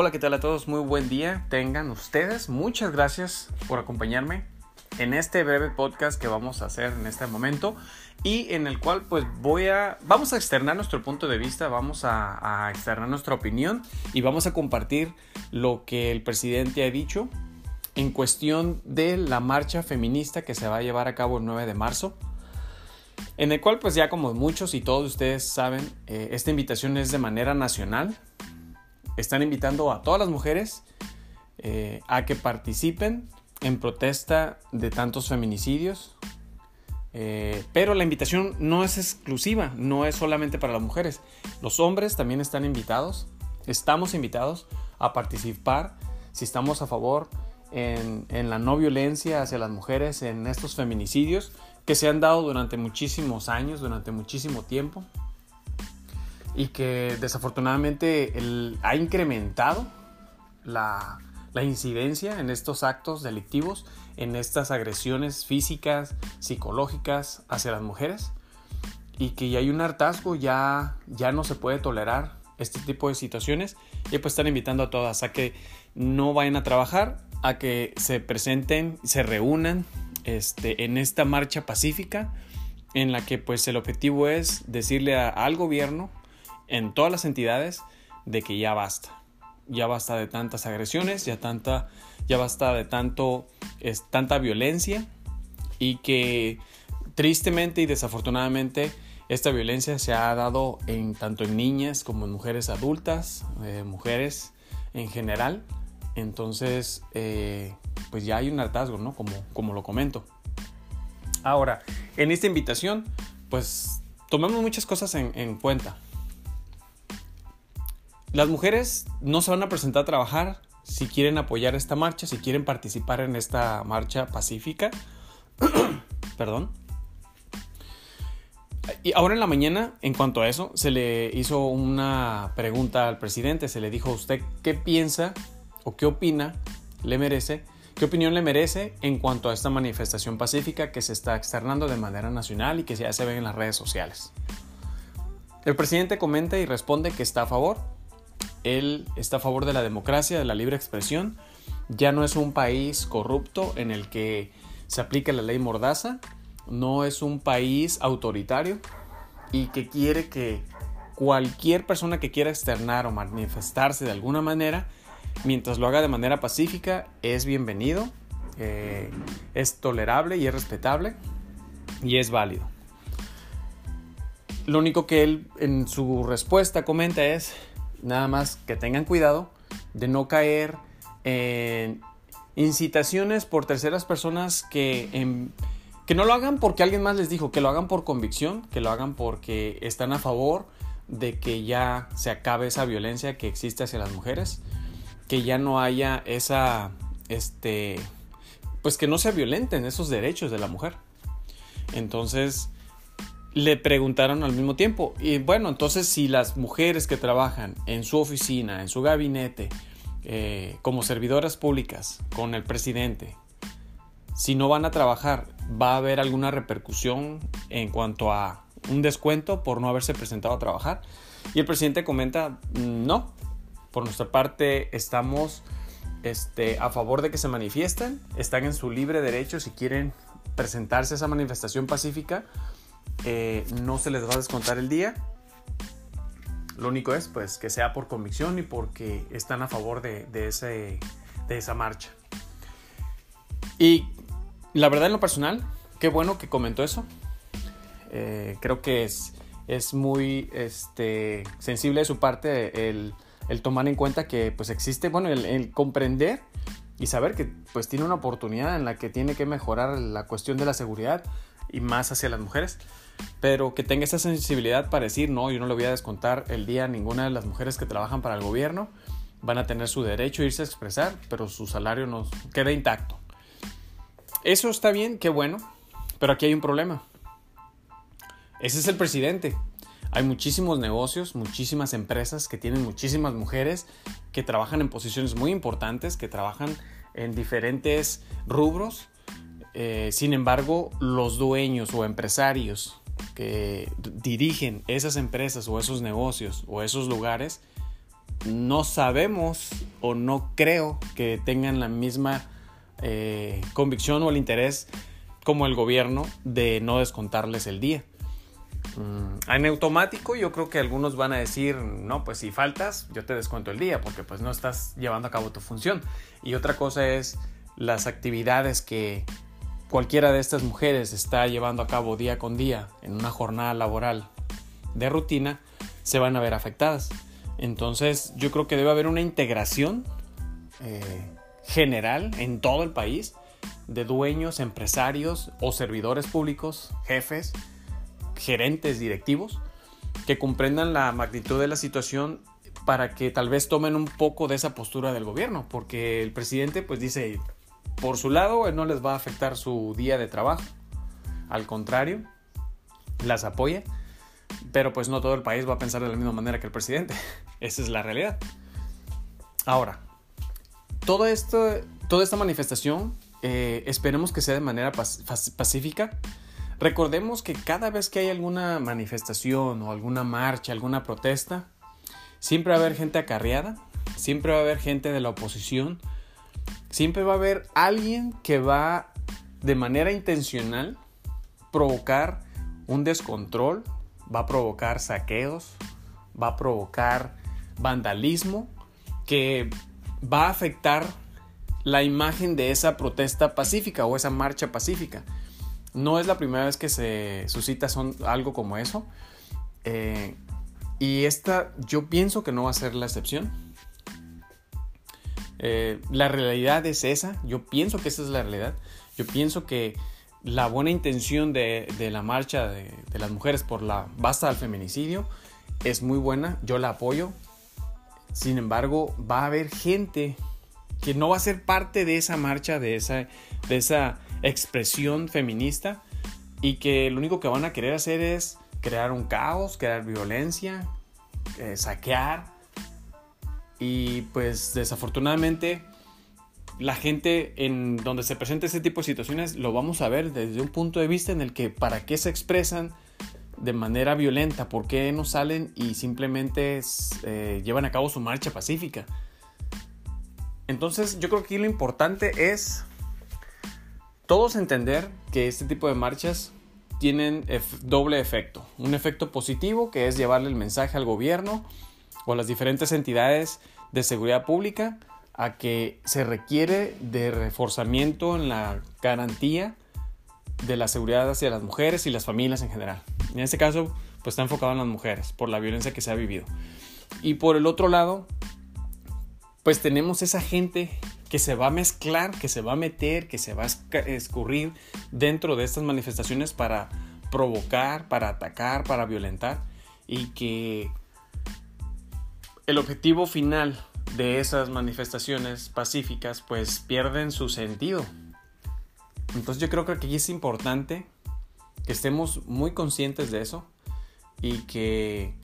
Hola, ¿qué tal a todos? Muy buen día. Tengan ustedes. Muchas gracias por acompañarme en este breve podcast que vamos a hacer en este momento y en el cual pues voy a vamos a externar nuestro punto de vista, vamos a, externar nuestra opinión y vamos a compartir lo que el presidente ha dicho en cuestión de la marcha feminista que se va a llevar a cabo el 9 de marzo en el cual pues ya como muchos y todos ustedes saben, eh, esta invitación es de manera nacional, están invitando a todas las mujeres eh, a que participen en protesta de tantos feminicidios. Eh, pero la invitación no es exclusiva, no es solamente para las mujeres. Los hombres también están invitados, estamos invitados a participar si estamos a favor en, en la no violencia hacia las mujeres, en estos feminicidios que se han dado durante muchísimos años, durante muchísimo tiempo y que desafortunadamente ha incrementado la, incidencia en estos actos delictivos, en estas agresiones físicas, psicológicas hacia las mujeres y que ya hay un hartazgo, ya, ya no se puede tolerar este tipo de situaciones y pues están invitando a todas a que no vayan a trabajar, a que se presenten, se reúnan este, en esta marcha pacífica en la que pues el objetivo es decirle al gobierno en todas las entidades de que ya basta. Ya basta de tantas agresiones, ya, tanta, ya basta de tanto, tanta violencia y que tristemente y desafortunadamente esta violencia se ha dado en, tanto en niñas como en mujeres adultas, eh, mujeres en general. Entonces, eh, pues ya hay un hartazgo, ¿no? Como, como lo comento. Ahora, en esta invitación, pues tomemos muchas cosas en cuenta. Las mujeres no se van a presentar a trabajar si quieren apoyar esta marcha, si quieren participar en esta marcha pacífica. Perdón. Y ahora en la mañana, en cuanto a eso, se le hizo una pregunta al presidente. Se le dijo usted qué piensa o qué opina le merece, qué opinión le merece en cuanto a esta manifestación pacífica que se está externando de manera nacional y que ya se ve en las redes sociales. El presidente comenta y responde que está a favor, él está a favor de la democracia, de la libre expresión. Ya no es un país corrupto en el que se aplica la ley mordaza. No es un país autoritario y que quiere que cualquier persona que quiera externar o manifestarse de alguna manera, mientras lo haga de manera pacífica, es bienvenido, eh, es tolerable y es respetable y es válido. Lo único que él en su respuesta comenta es, Nada más que tengan cuidado de no caer en incitaciones por terceras personas que, que no lo hagan porque alguien más les dijo, que lo hagan por convicción, que lo hagan porque están a favor de que ya se acabe esa violencia que existe hacia las mujeres, que ya no haya esa, este, pues que no se violenten esos derechos de la mujer. Entonces, le preguntaron al mismo tiempo. Y bueno, entonces si las mujeres que trabajan en su oficina, en su gabinete, eh, como servidoras públicas con el presidente, si no van a trabajar, ¿va a haber alguna repercusión en cuanto a un descuento por no haberse presentado a trabajar? Y el presidente comenta, no, por nuestra parte estamos este, a favor de que se manifiesten, están en su libre derecho si quieren presentarse a esa manifestación pacífica eh, no se les va a descontar el día. Lo único es pues que sea por convicción y porque están a favor de, ese, de esa marcha. Y la verdad en lo personal, qué bueno que comentó eso. Eh, creo que es, es muy este, sensible de su parte el, tomar en cuenta que pues existe, bueno, el, el, comprender y saber que pues tiene una oportunidad en la que tiene que mejorar la cuestión de la seguridad y más hacia las mujeres pero que tenga esa sensibilidad para decir, no, yo no le voy a descontar el día a ninguna de las mujeres que trabajan para el gobierno, van a tener su derecho a irse a expresar, pero su salario nos queda intacto. Eso está bien, qué bueno, pero aquí hay un problema. Ese es el presidente. Hay muchísimos negocios, muchísimas empresas que tienen muchísimas mujeres que trabajan en posiciones muy importantes, que trabajan en diferentes rubros. Eh, sin embargo, los dueños o empresarios que dirigen esas empresas o esos negocios o esos lugares no sabemos o no creo que tengan la misma eh, convicción o el interés como el gobierno de no descontarles el día. Mm, en automático yo creo que algunos van a decir, no, pues si faltas, yo te descuento el día porque pues no estás llevando a cabo tu función. Y otra cosa es las actividades que cualquiera de estas mujeres está llevando a cabo día con día en una jornada laboral de rutina, se van a ver afectadas. Entonces yo creo que debe haber una integración eh, general en todo el país de dueños, empresarios o servidores públicos, jefes, gerentes directivos, que comprendan la magnitud de la situación para que tal vez tomen un poco de esa postura del gobierno, porque el presidente pues dice, por su lado, no les va a afectar su día de trabajo, al contrario, las apoya, pero pues no todo el país va a pensar de la misma manera que el presidente, esa es la realidad. Ahora, toda esta manifestación eh, esperemos que sea de manera pacífica, Recordemos que cada vez que hay alguna manifestación o alguna marcha, alguna protesta, siempre va a haber gente acarreada, siempre va a haber gente de la oposición, siempre va a haber alguien que va de manera intencional provocar un descontrol, va a provocar saqueos, va a provocar vandalismo que va a afectar la imagen de esa protesta pacífica o esa marcha pacífica. No es la primera vez que se suscita algo como eso. Eh, y esta yo pienso que no va a ser la excepción. Eh, la realidad es esa. Yo pienso que esa es la realidad. Yo pienso que la buena intención de, la marcha de, las mujeres por la basta al feminicidio es muy buena. Yo la apoyo. Sin embargo, va a haber gente que no va a ser parte de esa marcha, de esa, de esa expresión feminista y que lo único que van a querer hacer es crear un caos, crear violencia, eh, saquear y pues desafortunadamente la gente en donde se presenta este tipo de situaciones lo vamos a ver desde un punto de vista en el que para qué se expresan de manera violenta, por qué no salen y simplemente eh, llevan a cabo su marcha pacífica. Entonces yo creo que aquí lo importante es todos entender que este tipo de marchas tienen doble efecto. Un efecto positivo que es llevarle el mensaje al gobierno o las diferentes entidades de seguridad pública a que se requiere de reforzamiento en la garantía de la seguridad hacia las mujeres y las familias en general. En este caso, pues está enfocado en las mujeres por la violencia que se ha vivido. Y por el otro lado, pues tenemos esa gente que se va a mezclar, que se va a meter, que se va a escurrir dentro de estas manifestaciones para provocar, para atacar, para violentar y que el objetivo final de esas manifestaciones pacíficas pues pierden su sentido. Entonces yo creo que aquí es importante que estemos muy conscientes de eso y que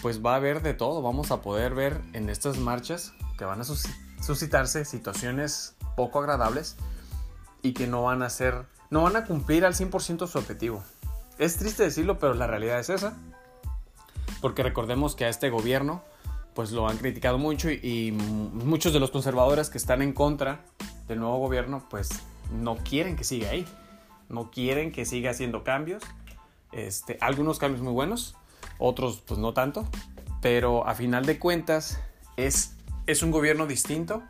pues va a haber de todo, vamos a poder ver en estas marchas que van a suscitarse situaciones poco agradables y que no van a ser, no van a cumplir al 100% su objetivo. Es triste decirlo, pero la realidad es esa. Porque recordemos que a este gobierno pues lo han criticado mucho y, muchos de los conservadores que están en contra del nuevo gobierno pues no quieren que siga ahí. No quieren que siga haciendo cambios. Este, algunos cambios muy buenos, otros pues no tanto. Pero a final de cuentas es es un gobierno distinto,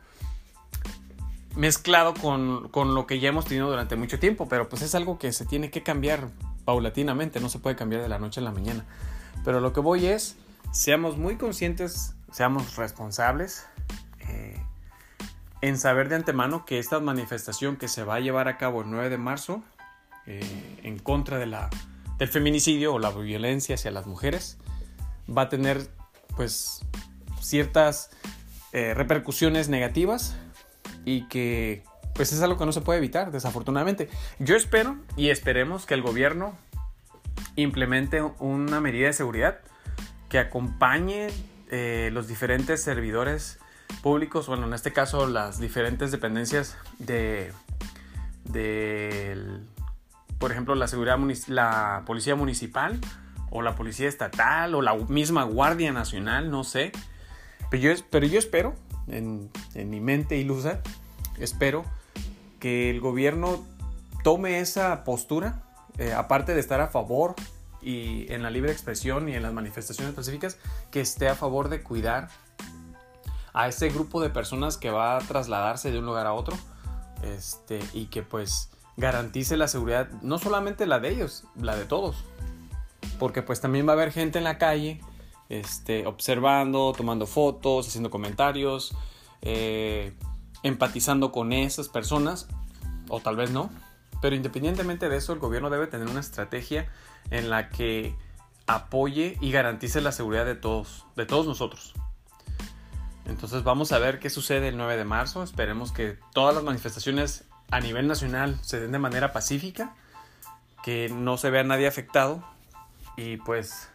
mezclado con, lo que ya hemos tenido durante mucho tiempo, pero pues es algo que se tiene que cambiar paulatinamente, no se puede cambiar de la noche a la mañana. Pero lo que voy es, seamos muy conscientes, seamos responsables eh, en saber de antemano que esta manifestación que se va a llevar a cabo el 9 de marzo eh, en contra de la, del feminicidio o la violencia hacia las mujeres va a tener pues ciertas eh, repercusiones negativas y que pues es algo que no se puede evitar, desafortunadamente. Yo espero y esperemos que el gobierno implemente una medida de seguridad que acompañe eh, los diferentes servidores públicos, bueno, en este caso las diferentes dependencias de, por ejemplo, la seguridad, la policía municipal o la policía estatal o la misma Guardia Nacional, no sé, Pero yo, pero yo espero, en, en mi mente ilusa, espero que el gobierno tome esa postura, eh, aparte de estar a favor y en la libre expresión y en las manifestaciones pacíficas, que esté a favor de cuidar a ese grupo de personas que va a trasladarse de un lugar a otro este, y que pues garantice la seguridad, no solamente la de ellos, la de todos. Porque pues también va a haber gente en la calle este, observando, tomando fotos, haciendo comentarios, eh, empatizando con esas personas, o tal vez no. Pero independientemente de eso, el gobierno debe tener una estrategia en la que apoye y garantice la seguridad de todos, de todos nosotros. Entonces vamos a ver qué sucede el 9 de marzo. Esperemos que todas las manifestaciones a nivel nacional se den de manera pacífica, que no se vea nadie afectado y pues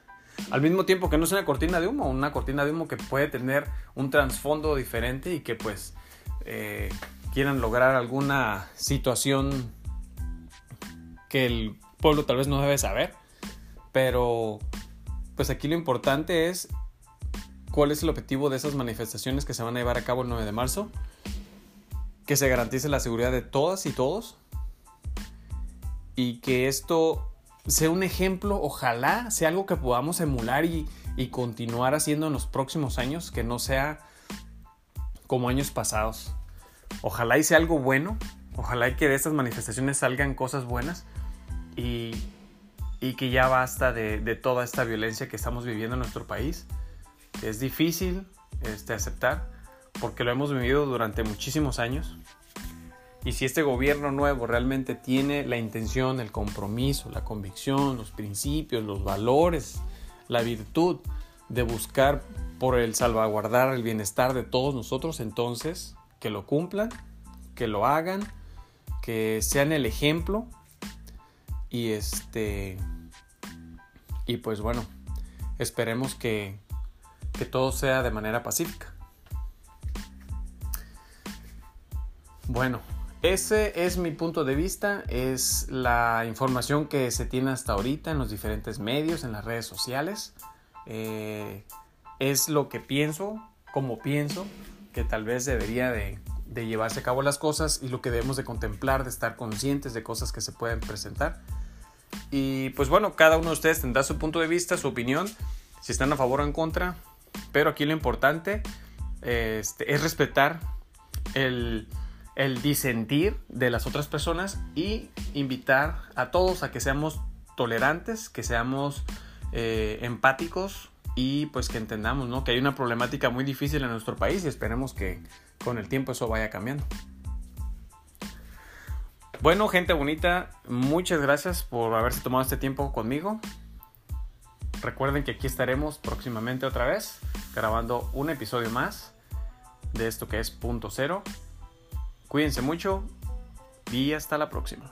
al mismo tiempo que no sea una cortina de humo, una cortina de humo que puede tener un trasfondo diferente y que pues eh, quieran lograr alguna situación que el pueblo tal vez no debe saber, pero pues aquí lo importante es cuál es el objetivo de esas manifestaciones que se van a llevar a cabo el 9 de marzo. Que se garantice la seguridad de todas y todos. Y que esto sea un ejemplo, ojalá sea algo que podamos emular y, continuar haciendo en los próximos años, que no sea como años pasados. Ojalá y sea algo bueno, ojalá y que de estas manifestaciones salgan cosas buenas y, que ya basta de, de toda esta violencia que estamos viviendo en nuestro país es difícil este, aceptar porque lo hemos vivido durante muchísimos años. Y si este gobierno nuevo realmente tiene la intención, el compromiso, la convicción, los principios, los valores, la virtud de buscar por el salvaguardar el bienestar de todos nosotros, entonces que lo cumplan, que lo hagan, que sean el ejemplo y este y pues bueno, esperemos que que todo sea de manera pacífica. Bueno, ese es mi punto de vista, es la información que se tiene hasta ahorita en los diferentes medios, en las redes sociales. Eh, es lo que pienso, como pienso, que tal vez debería de, de, llevarse a cabo las cosas y lo que debemos de contemplar, de estar conscientes de cosas que se pueden presentar. Y pues bueno, cada uno de ustedes tendrá su punto de vista, su opinión, si están a favor o en contra, pero aquí lo importante este, es respetar el, disentir de las otras personas y invitar a todos a que seamos tolerantes, que seamos eh, empáticos y pues que entendamos ¿no? que hay una problemática muy difícil en nuestro país y esperemos que con el tiempo eso vaya cambiando. Bueno, gente bonita, muchas gracias por haberse tomado este tiempo conmigo. Recuerden que aquí estaremos próximamente otra vez grabando un episodio más de esto que es punto cero. Cuídense mucho y hasta la próxima.